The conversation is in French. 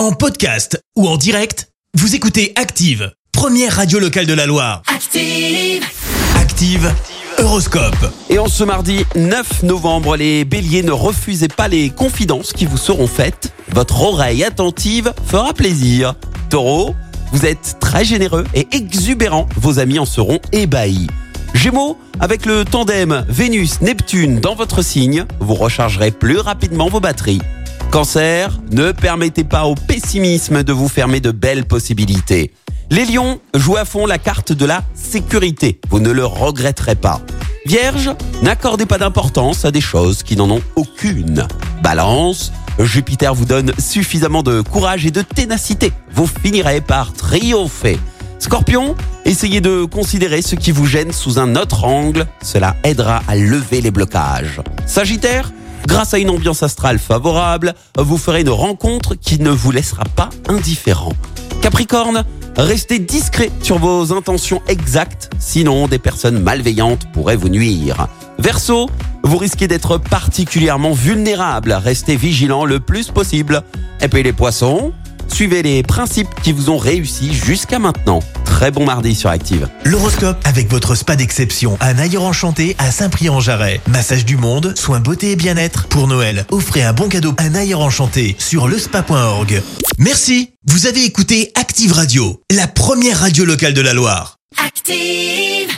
En podcast ou en direct, vous écoutez Active, première radio locale de la Loire. Active. Active, Horoscope. Et en ce mardi 9 novembre, les béliers ne refusez pas les confidences qui vous seront faites. Votre oreille attentive fera plaisir. Taureau, vous êtes très généreux et exubérant. Vos amis en seront ébahis. Gémeaux, avec le tandem Vénus-Neptune dans votre signe, vous rechargerez plus rapidement vos batteries. Cancer, ne permettez pas au pessimisme de vous fermer de belles possibilités. Les lions, jouez à fond la carte de la sécurité. Vous ne le regretterez pas. Vierge, n'accordez pas d'importance à des choses qui n'en ont aucune. Balance, Jupiter vous donne suffisamment de courage et de ténacité. Vous finirez par triompher. Scorpion, essayez de considérer ce qui vous gêne sous un autre angle. Cela aidera à lever les blocages. Sagittaire, grâce à une ambiance astrale favorable, vous ferez une rencontre qui ne vous laissera pas indifférent. Capricorne, restez discret sur vos intentions exactes, sinon des personnes malveillantes pourraient vous nuire. Verseau, vous risquez d'être particulièrement vulnérable, restez vigilant le plus possible. Et puis les poissons, suivez les principes qui vous ont réussi jusqu'à maintenant. Très bon mardi sur Active. L'horoscope avec votre spa d'exception à Naïre Enchanté à Saint-Prix-en-Jarret. Massage du monde, soins beauté et bien-être. Pour Noël, offrez un bon cadeau à Naïre Enchanté sur lespa.org. Merci. Vous avez écouté Active Radio, la première radio locale de la Loire. Active.